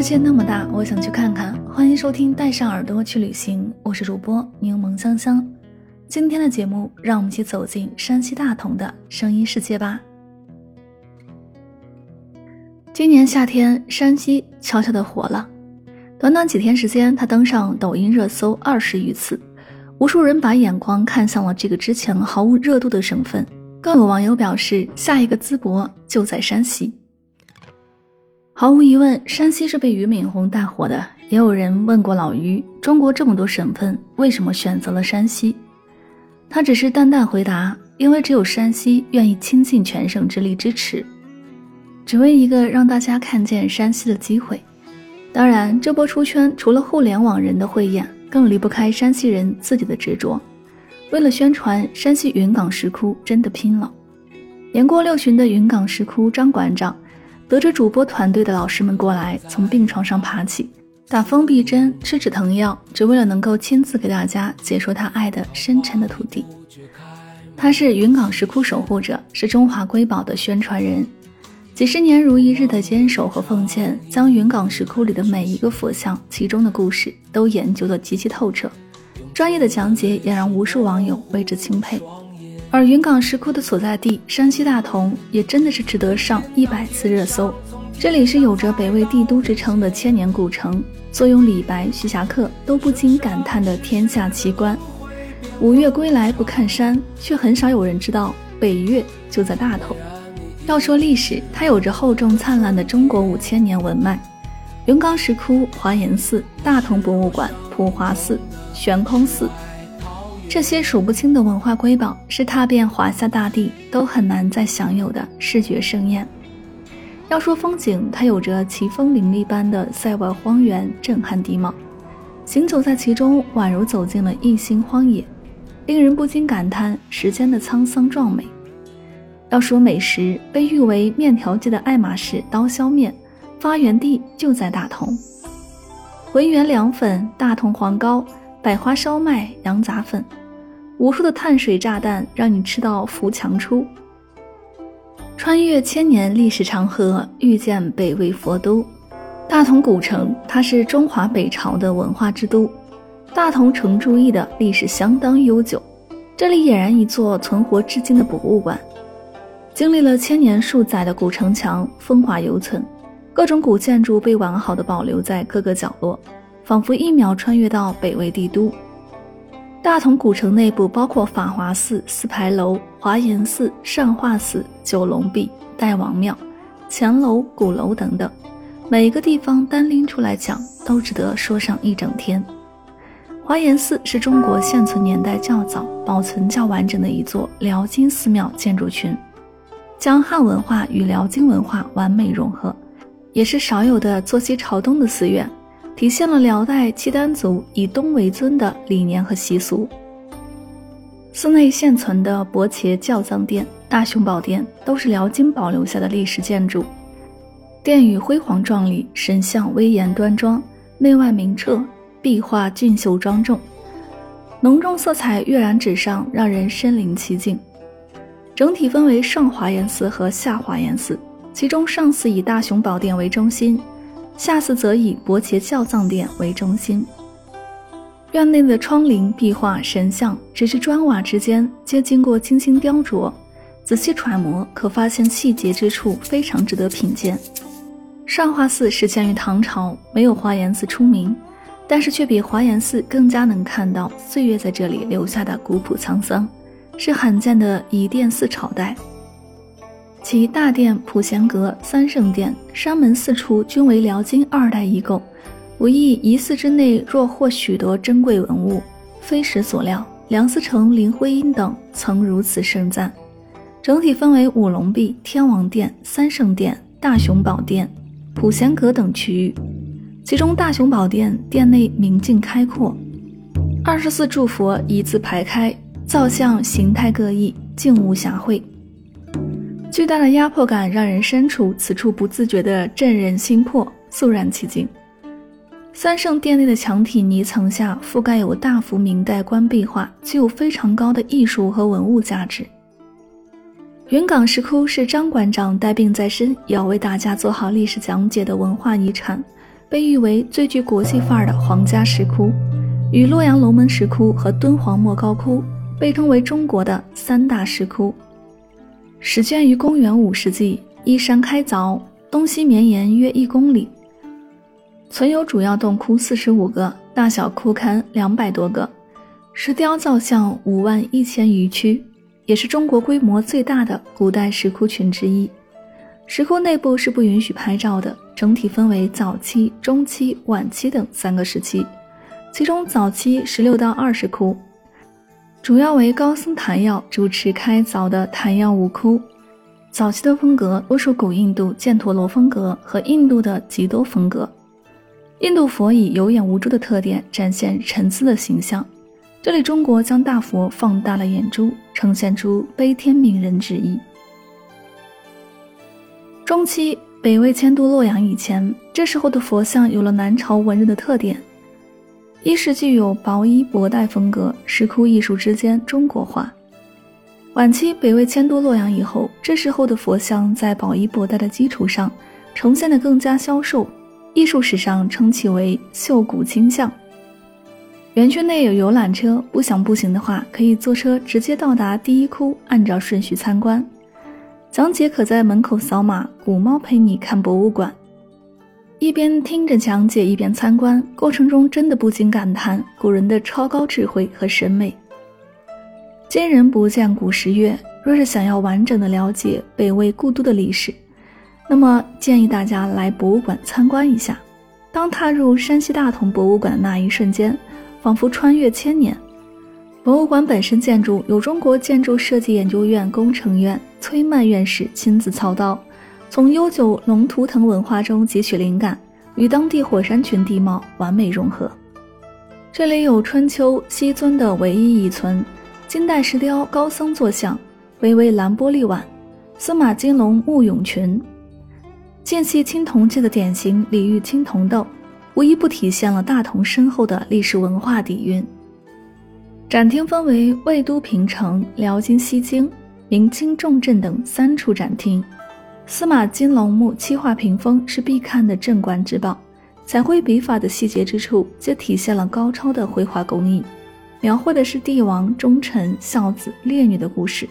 世界那么大，我想去看看。欢迎收听《带上耳朵去旅行》，我是主播柠檬香香。今天的节目，让我们一起走进山西大同的声音世界吧。今年夏天，山西悄悄的火了。短短几天时间，他登上抖音热搜二十余次，无数人把眼光看向了这个之前毫无热度的省份。更有网友表示，下一个淄博就在山西。毫无疑问，山西是被俞敏洪带火的。也有人问过老俞：“中国这么多省份，为什么选择了山西？”他只是淡淡回答：“因为只有山西愿意倾尽全省之力支持，只为一个让大家看见山西的机会。”当然，这波出圈除了互联网人的慧眼，更离不开山西人自己的执着。为了宣传，山西云冈石窟真的拼了。年过六旬的云冈石窟张馆长。得知主播团队的老师们过来，从病床上爬起，打封闭针，吃止疼药，只为了能够亲自给大家解说他爱的深沉的土地。他是云冈石窟守护者，是中华瑰宝的宣传人，几十年如一日的坚守和奉献，将云冈石窟里的每一个佛像、其中的故事都研究得极其透彻，专业的讲解也让无数网友为之钦佩。而云冈石窟的所在地山西大同，也真的是值得上一百次热搜。这里是有着北魏帝都之称的千年古城，坐拥李白、徐霞客都不禁感叹的天下奇观。五岳归来不看山，却很少有人知道北岳就在大同。要说历史，它有着厚重灿烂的中国五千年文脉。云冈石窟、华严寺、大同博物馆、普华寺、悬空寺。这些数不清的文化瑰宝，是踏遍华夏大地都很难再享有的视觉盛宴。要说风景，它有着奇峰林立般的塞外荒原，震撼地貌。行走在其中，宛如走进了一心荒野，令人不禁感叹时间的沧桑壮美。要说美食，被誉为面条界的爱马仕刀削面，发源地就在大同。浑源凉粉、大同黄糕、百花烧麦、羊杂粉。无数的碳水炸弹，让你吃到扶墙出。穿越千年历史长河，遇见北魏佛都大同古城。它是中华北朝的文化之都，大同城注意的历史相当悠久。这里俨然一座存活至今的博物馆，经历了千年数载的古城墙风华犹存，各种古建筑被完好的保留在各个角落，仿佛一秒穿越到北魏帝都。大同古城内部包括法华寺、四牌楼、华严寺、善化寺、九龙壁、代王庙、乾楼、鼓楼等等，每一个地方单拎出来讲，都值得说上一整天。华严寺是中国现存年代较早、保存较完整的一座辽金寺庙建筑群，将汉文化与辽金文化完美融合，也是少有的坐西朝东的寺院。体现了辽代契丹族以东为尊的理念和习俗。寺内现存的伯茄教藏殿、大雄宝殿都是辽金保留下的历史建筑，殿宇辉煌壮丽，神像威严端庄，内外明澈，壁画俊秀庄重，浓重色彩跃然纸上，让人身临其境。整体分为上华严寺和下华严寺，其中上寺以大雄宝殿为中心。下次则以伯茄教藏殿为中心，院内的窗棂、壁画、神像，只是砖瓦之间，皆经过精心雕琢。仔细揣摩，可发现细节之处非常值得品鉴。上华寺始建于唐朝，没有华严寺出名，但是却比华严寺更加能看到岁月在这里留下的古朴沧桑，是罕见的以殿寺朝代。其大殿、普贤阁、三圣殿、山门四处均为辽金二代遗构，无意一寺之内若获许多珍贵文物，非实所料。梁思成、林徽因等曾如此盛赞。整体分为五龙壁、天王殿、三圣殿、大雄宝殿、普贤阁等区域。其中大雄宝殿殿内明净开阔，二十四柱佛一字排开，造像形态各异，静无暇会。巨大的压迫感让人身处此处不自觉地震人心魄，肃然起敬。三圣殿内的墙体泥层下覆盖有大幅明代官壁画，具有非常高的艺术和文物价值。云冈石窟是张馆长带病在身也，要为大家做好历史讲解的文化遗产，被誉为最具国际范儿的皇家石窟，与洛阳龙门石窟和敦煌莫高窟被称为中国的三大石窟。始建于公元五世纪，依山开凿，东西绵延约一公里。存有主要洞窟四十五个，大小窟龛两百多个，石雕造像五万一千余躯，也是中国规模最大的古代石窟群之一。石窟内部是不允许拍照的，整体分为早期、中期、晚期等三个时期。其中早期十六到二十窟，主要为高僧昙曜主持开凿的昙曜五窟。早期的风格多属古印度犍陀罗风格和印度的笈多风格。印度佛以有眼无珠的特点展现沉思的形象，这里中国将大佛放大了眼珠，呈现出悲天悯人之意。中期北魏迁都洛阳以前，这时候的佛像有了南朝文人的特点，一是具有薄衣薄带风格，石窟艺术之间中国化。晚期北魏迁都洛阳以后，这时候的佛像在薄衣薄带的基础上，呈现的更加消瘦。艺术史上称其为秀骨倾向。园区内有游览车，不想步行的话，可以坐车直接到达第一窟，按照顺序参观。讲解可在门口扫码，古猫陪你看博物馆。一边听着讲解，一边参观，过程中真的不禁感叹古人的超高智慧和审美。今人不见古时月，若是想要完整的了解北魏故都的历史。那么建议大家来博物馆参观一下。当踏入山西大同博物馆的那一瞬间，仿佛穿越千年。博物馆本身建筑由中国建筑设计研究院工程院崔曼院士亲自操刀，从悠久龙图腾文化中汲取灵感，与当地火山群地貌完美融合。这里有春秋西尊的唯一遗存，金代石雕高僧坐像，巍巍蓝玻璃碗，司马金龙木俑群。见系青铜器的典型李煜青铜豆，无一不体现了大同深厚的历史文化底蕴。展厅分为魏都平城、辽金西京、明清重镇等三处展厅。司马金龙墓漆画屏风是必看的镇馆之宝，彩绘笔法的细节之处皆体现了高超的绘画工艺，描绘的是帝王、忠臣、孝子、烈女的故事。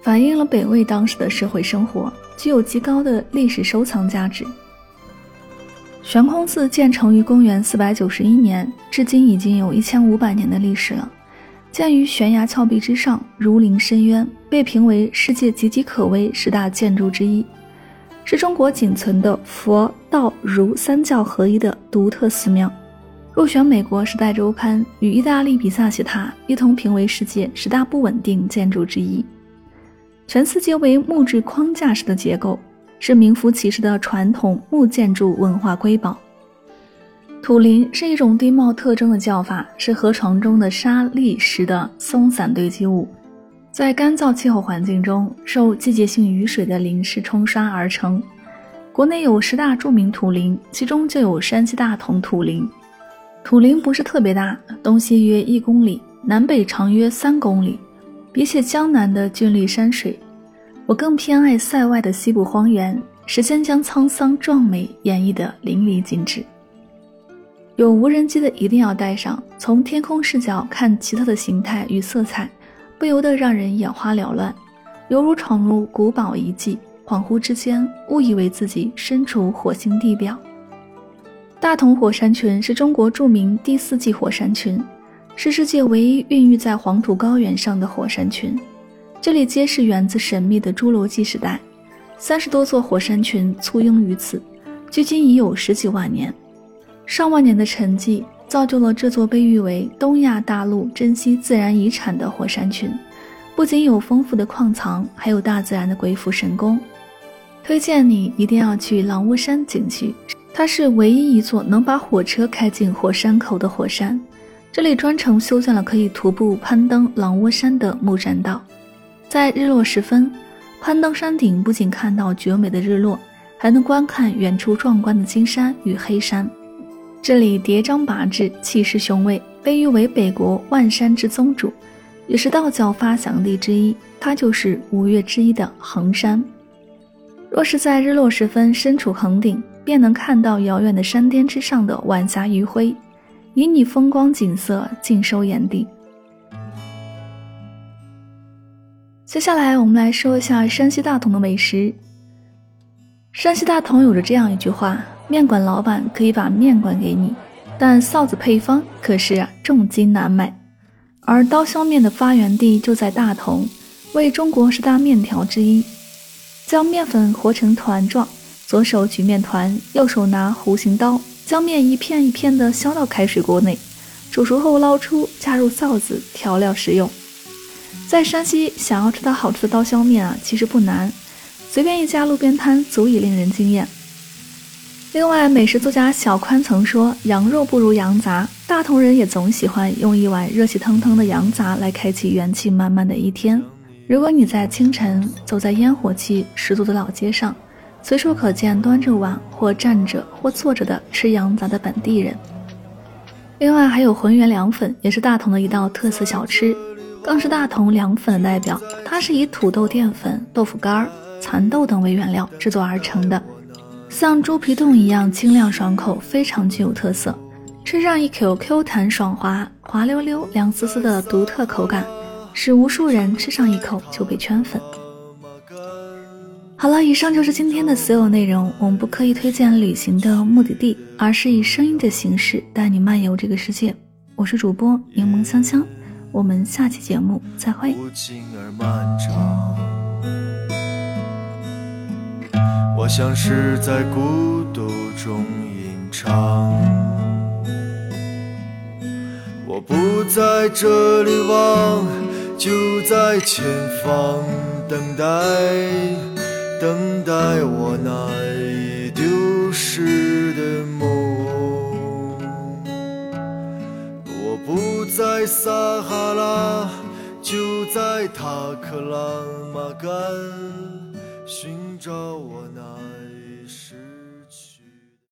反映了北魏当时的社会生活，具有极高的历史收藏价值。悬空寺建成于公元四百九十一年，至今已经有一千五百年的历史了。建于悬崖峭壁之上，如临深渊，被评为世界岌岌可危十大建筑之一，是中国仅存的佛道儒三教合一的独特寺庙，入选美国《时代周刊》与意大利比萨斜塔一同评为世界十大不稳定建筑之一。全寺皆为木质框架式的结构，是名副其实的传统木建筑文化瑰宝。土林是一种地貌特征的叫法，是河床中的沙砾石的松散堆积物，在干燥气候环境中受季节性雨水的淋湿冲刷而成。国内有十大著名土林，其中就有山西大同土林。土林不是特别大，东西约一公里，南北长约三公里。比起江南的峻丽山水，我更偏爱塞外的西部荒原，时间将沧桑壮美演绎得淋漓尽致。有无人机的一定要带上，从天空视角看奇特的形态与色彩，不由得让人眼花缭乱，犹如闯入古堡遗迹，恍惚之间误以为自己身处火星地表。大同火山群是中国著名第四纪火山群。是世界唯一孕育在黄土高原上的火山群，这里皆是源自神秘的侏罗纪时代，三十多座火山群簇拥于此，距今已有十几万年。上万年的沉寂，造就了这座被誉为东亚大陆珍稀自然遗产的火山群。不仅有丰富的矿藏，还有大自然的鬼斧神工。推荐你一定要去狼窝山景区，它是唯一一座能把火车开进火山口的火山。这里专程修建了可以徒步攀登狼窝山的木栈道。在日落时分，攀登山顶不仅看到绝美的日落，还能观看远处壮观的金山与黑山。这里叠嶂拔峙，气势雄伟，被誉为北国万山之宗主。也是道教发祥地之一，它就是五岳之一的衡山。若是在日落时分身处衡顶，便能看到遥远的山巅之上的晚霞余晖，旖旎风光景色尽收眼底。接下来我们来说一下山西大同的美食。山西大同有着这样一句话：面馆老板可以把面馆给你，但臊子配方可是重金难买。而刀削面的发源地就在大同，为中国十大面条之一。将面粉和成团状，左手举面团，右手拿弧形刀，将面一片一片的削到开水锅内，煮熟后捞出，加入臊子调料食用。在山西，想要吃到好吃的刀削面啊，其实不难，随便一家路边摊足以令人惊艳。另外，美食作家小宽曾说：“羊肉不如羊杂。”大同人也总喜欢用一碗热气腾腾的羊杂来开启元气满满的一天。如果你在清晨走在烟火气十足的老街上，随处可见端着碗或站着或坐着的吃羊杂的本地人。另外，还有浑源凉粉，也是大同的一道特色小吃，更是大同凉粉的代表。它是以土豆淀粉、豆腐干、蚕豆等为原料制作而成的。像猪皮冻一样清亮爽口，非常具有特色。吃上一口 Q 弹爽滑、滑溜溜、凉丝丝的独特口感，使无数人吃上一口就被圈粉。好了，以上就是今天的所有内容。我们不刻意推荐旅行的目的地，而是以声音的形式带你漫游这个世界。我是主播柠檬香香，我们下期节目再会。无尽而漫长我像是在孤独中吟唱，我不在这里望，就在前方等待，等待我那已丢失的梦。我不在撒哈拉，就在塔克拉玛干寻找我那。